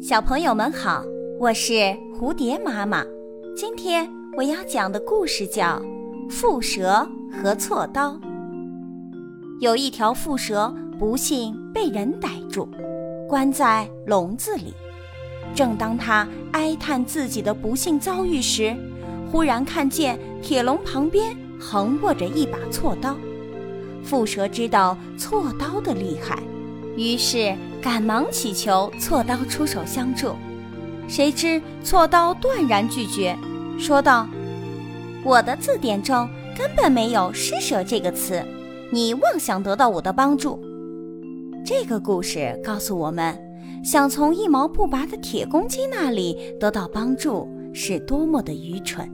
小朋友们好，我是蝴蝶妈妈。今天我要讲的故事叫《蝮蛇和锉刀》。有一条蝮蛇不幸被人逮住，关在笼子里。正当它哀叹自己的不幸遭遇时，忽然看见铁笼旁边横卧着一把锉刀。蝮蛇知道锉刀的厉害，于是赶忙祈求锉刀出手相助。谁知锉刀断然拒绝，说道：“我的字典中根本没有施舍这个词，你妄想得到我的帮助。”这个故事告诉我们，想从一毛不拔的铁公鸡那里得到帮助是多么的愚蠢。